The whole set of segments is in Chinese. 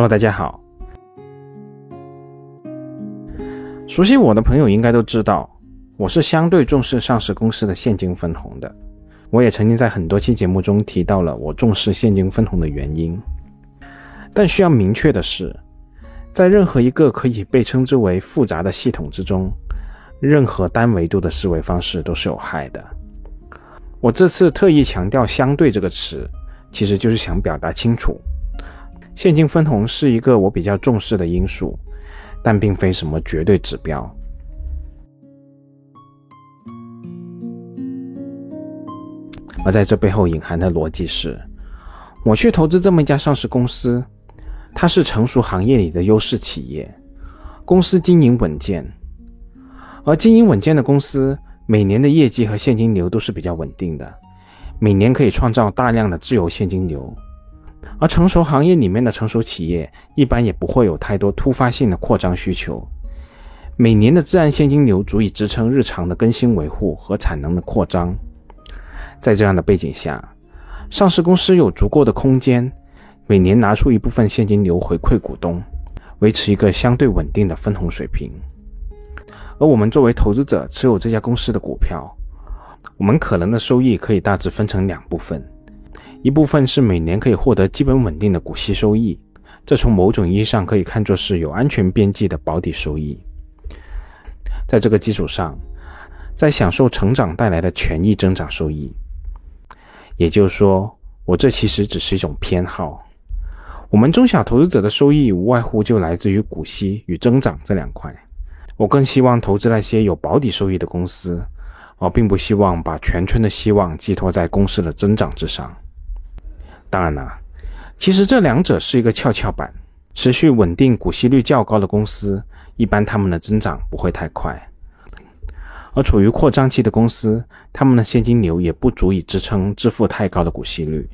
Hello，大家好。熟悉我的朋友应该都知道，我是相对重视上市公司的现金分红的。我也曾经在很多期节目中提到了我重视现金分红的原因。但需要明确的是，在任何一个可以被称之为复杂的系统之中，任何单维度的思维方式都是有害的。我这次特意强调“相对”这个词，其实就是想表达清楚。现金分红是一个我比较重视的因素，但并非什么绝对指标。而在这背后隐含的逻辑是，我去投资这么一家上市公司，它是成熟行业里的优势企业，公司经营稳健，而经营稳健的公司，每年的业绩和现金流都是比较稳定的，每年可以创造大量的自由现金流。而成熟行业里面的成熟企业，一般也不会有太多突发性的扩张需求，每年的自然现金流足以支撑日常的更新维护和产能的扩张。在这样的背景下，上市公司有足够的空间，每年拿出一部分现金流回馈股东，维持一个相对稳定的分红水平。而我们作为投资者持有这家公司的股票，我们可能的收益可以大致分成两部分。一部分是每年可以获得基本稳定的股息收益，这从某种意义上可以看作是有安全边际的保底收益。在这个基础上，再享受成长带来的权益增长收益。也就是说，我这其实只是一种偏好。我们中小投资者的收益无外乎就来自于股息与增长这两块。我更希望投资那些有保底收益的公司，而并不希望把全村的希望寄托在公司的增长之上。当然了，其实这两者是一个跷跷板。持续稳定股息率较高的公司，一般它们的增长不会太快；而处于扩张期的公司，它们的现金流也不足以支撑支付太高的股息率。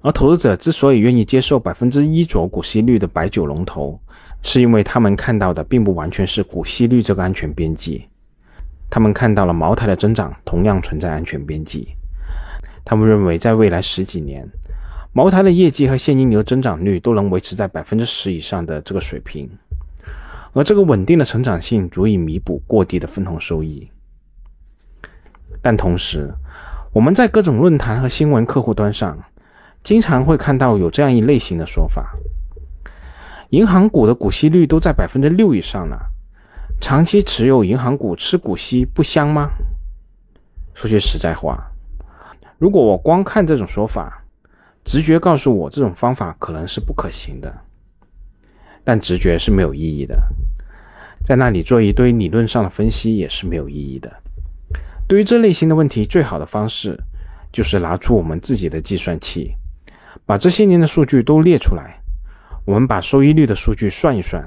而投资者之所以愿意接受百分之一左股息率的白酒龙头，是因为他们看到的并不完全是股息率这个安全边际，他们看到了茅台的增长同样存在安全边际。他们认为，在未来十几年，茅台的业绩和现金流增长率都能维持在百分之十以上的这个水平，而这个稳定的成长性足以弥补过低的分红收益。但同时，我们在各种论坛和新闻客户端上，经常会看到有这样一类型的说法：银行股的股息率都在百分之六以上了，长期持有银行股吃股息不香吗？说句实在话。如果我光看这种说法，直觉告诉我这种方法可能是不可行的。但直觉是没有意义的，在那里做一堆理论上的分析也是没有意义的。对于这类型的问题，最好的方式就是拿出我们自己的计算器，把这些年的数据都列出来，我们把收益率的数据算一算，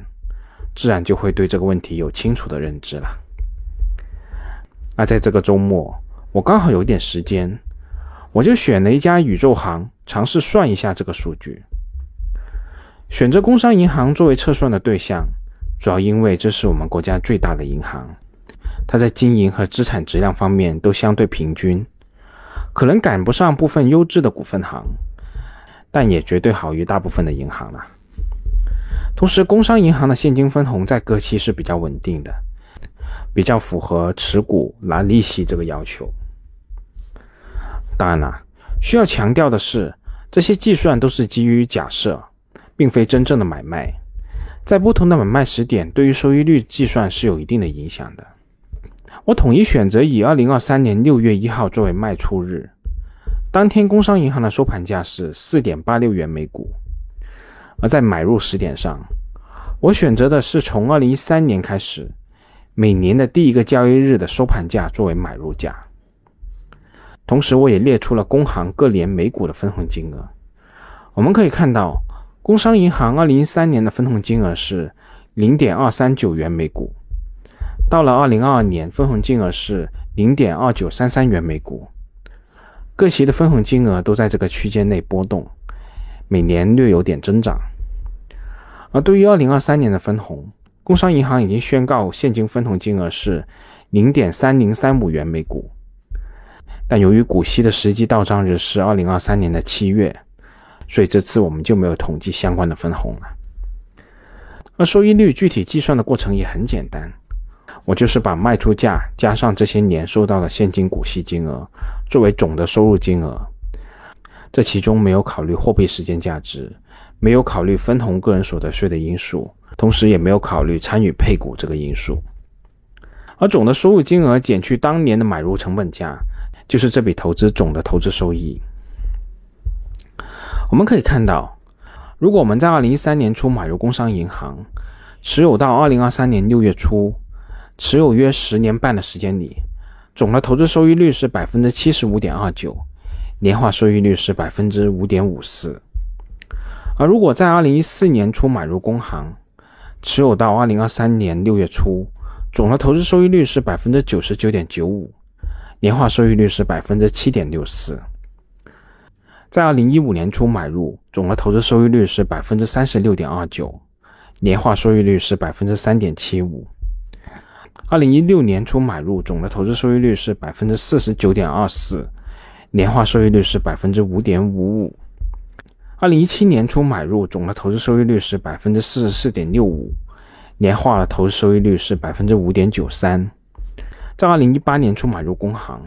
自然就会对这个问题有清楚的认知了。那在这个周末，我刚好有点时间。我就选了一家宇宙行，尝试算一下这个数据。选择工商银行作为测算的对象，主要因为这是我们国家最大的银行，它在经营和资产质量方面都相对平均，可能赶不上部分优质的股份行，但也绝对好于大部分的银行了。同时，工商银行的现金分红在各期是比较稳定的，比较符合持股拿利息这个要求。当然了，需要强调的是，这些计算都是基于假设，并非真正的买卖。在不同的买卖时点，对于收益率计算是有一定的影响的。我统一选择以二零二三年六月一号作为卖出日，当天工商银行的收盘价是四点八六元每股。而在买入时点上，我选择的是从二零一三年开始，每年的第一个交易日的收盘价作为买入价。同时，我也列出了工行各年每股的分红金额。我们可以看到，工商银行二零一三年的分红金额是零点二三九元每股，到了二零二二年，分红金额是零点二九三三元每股。各期的分红金额都在这个区间内波动，每年略有点增长。而对于二零二三年的分红，工商银行已经宣告现金分红金额是零点三零三五元每股。但由于股息的实际到账日是二零二三年的七月，所以这次我们就没有统计相关的分红了。而收益率具体计算的过程也很简单，我就是把卖出价加上这些年收到的现金股息金额作为总的收入金额，这其中没有考虑货币时间价值，没有考虑分红个人所得税的因素，同时也没有考虑参与配股这个因素。而总的收入金额减去当年的买入成本价，就是这笔投资总的投资收益。我们可以看到，如果我们在二零一三年初买入工商银行，持有到二零二三年六月初，持有约十年半的时间里，总的投资收益率是百分之七十五点二九，年化收益率是百分之五点五四。而如果在二零一四年初买入工行，持有到二零二三年六月初，总的投资收益率是百分之九十九点九五，年化收益率是百分之七点六四。在二零一五年初买入，总的投资收益率是百分之三十六点二九，年化收益率是百分之三点七五。二零一六年初买入，总的投资收益率是百分之四十九点二四，年化收益率是百分之五点五五。二零一七年初买入，总的投资收益率是百分之四十四点六五，年化的投资收益率是百分之五点九三。在二零一八年初买入工行。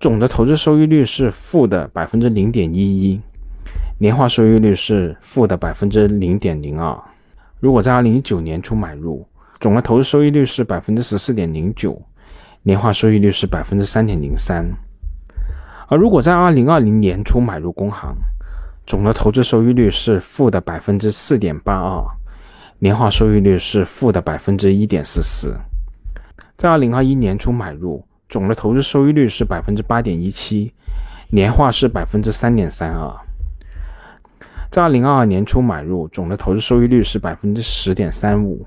总的投资收益率是负的百分之零点一一，年化收益率是负的百分之零点零二。如果在二零一九年初买入，总的投资收益率是百分之十四点零九，年化收益率是百分之三点零三。而如果在二零二零年初买入工行，总的投资收益率是负的百分之四点八二，年化收益率是负的百分之一点四四。在二零二一年初买入。总的投资收益率是百分之八点一七，年化是百分之三点三二。在二零二二年初买入，总的投资收益率是百分之十点三五，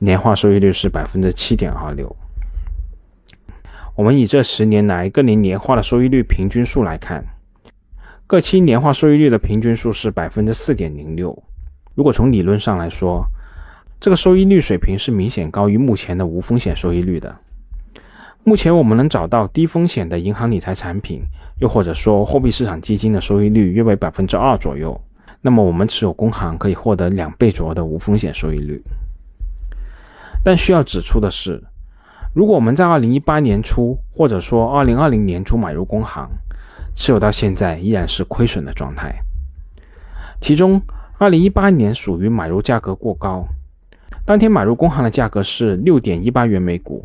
年化收益率是百分之七点二六。我们以这十年来各年年化的收益率平均数来看，各期年化收益率的平均数是百分之四点零六。如果从理论上来说，这个收益率水平是明显高于目前的无风险收益率的。目前我们能找到低风险的银行理财产品，又或者说货币市场基金的收益率约为百分之二左右。那么我们持有工行可以获得两倍左右的无风险收益率。但需要指出的是，如果我们在二零一八年初或者说二零二零年初买入工行，持有到现在依然是亏损的状态。其中，二零一八年属于买入价格过高，当天买入工行的价格是六点一八元每股。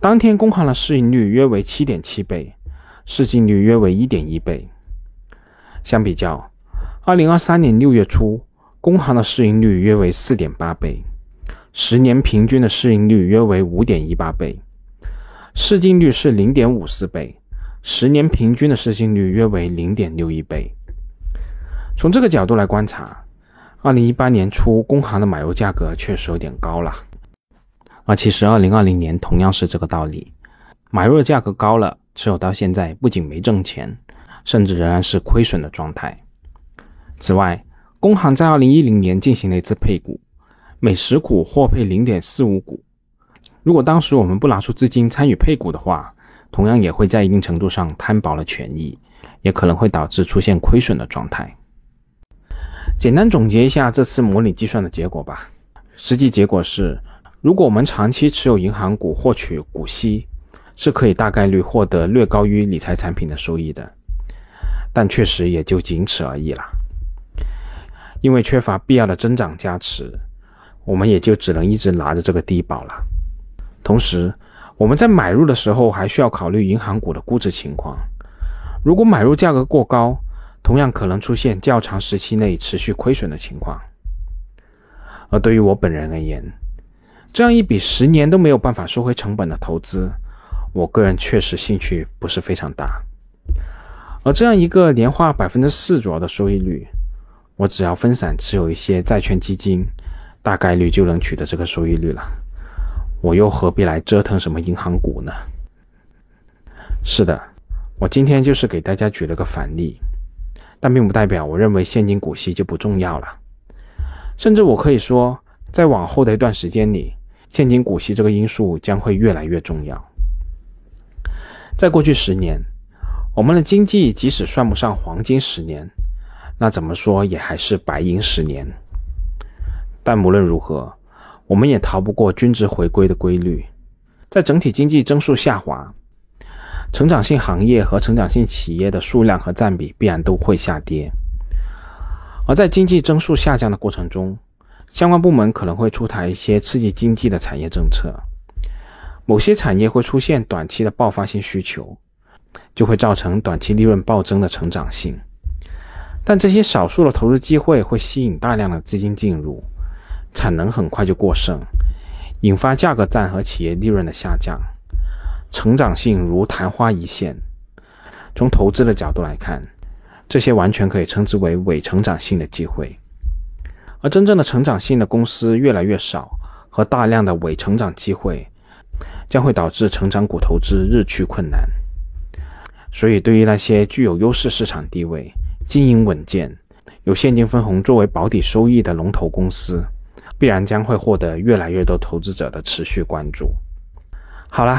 当天工行的市盈率约为七点七倍，市净率约为一点一倍。相比较，二零二三年六月初，工行的市盈率约为四点八倍，十年平均的市盈率约为五点一八倍，市净率是零点五四倍，十年平均的市净率约为零点六一倍。从这个角度来观察，二零一八年初工行的买入价格确实有点高了。而其实，二零二零年同样是这个道理，买入的价格高了，持有到现在不仅没挣钱，甚至仍然是亏损的状态。此外，工行在二零一零年进行了一次配股，每十股获配零点四五股。如果当时我们不拿出资金参与配股的话，同样也会在一定程度上摊薄了权益，也可能会导致出现亏损的状态。简单总结一下这次模拟计算的结果吧，实际结果是。如果我们长期持有银行股获取股息，是可以大概率获得略高于理财产品的收益的，但确实也就仅此而已了。因为缺乏必要的增长加持，我们也就只能一直拿着这个低保了。同时，我们在买入的时候还需要考虑银行股的估值情况。如果买入价格过高，同样可能出现较长时期内持续亏损的情况。而对于我本人而言，这样一笔十年都没有办法收回成本的投资，我个人确实兴趣不是非常大。而这样一个年化百分之四左右的收益率，我只要分散持有一些债券基金，大概率就能取得这个收益率了。我又何必来折腾什么银行股呢？是的，我今天就是给大家举了个反例，但并不代表我认为现金股息就不重要了。甚至我可以说，在往后的一段时间里。现金股息这个因素将会越来越重要。在过去十年，我们的经济即使算不上黄金十年，那怎么说也还是白银十年。但无论如何，我们也逃不过均值回归的规律。在整体经济增速下滑，成长性行业和成长性企业的数量和占比必然都会下跌。而在经济增速下降的过程中，相关部门可能会出台一些刺激经济的产业政策，某些产业会出现短期的爆发性需求，就会造成短期利润暴增的成长性。但这些少数的投资机会会吸引大量的资金进入，产能很快就过剩。引发价格战和企业利润的下降，成长性如昙花一现。从投资的角度来看，这些完全可以称之为伪成长性的机会。而真正的成长性的公司越来越少，和大量的伪成长机会，将会导致成长股投资日趋困难。所以，对于那些具有优势市场地位、经营稳健、有现金分红作为保底收益的龙头公司，必然将会获得越来越多投资者的持续关注。好了，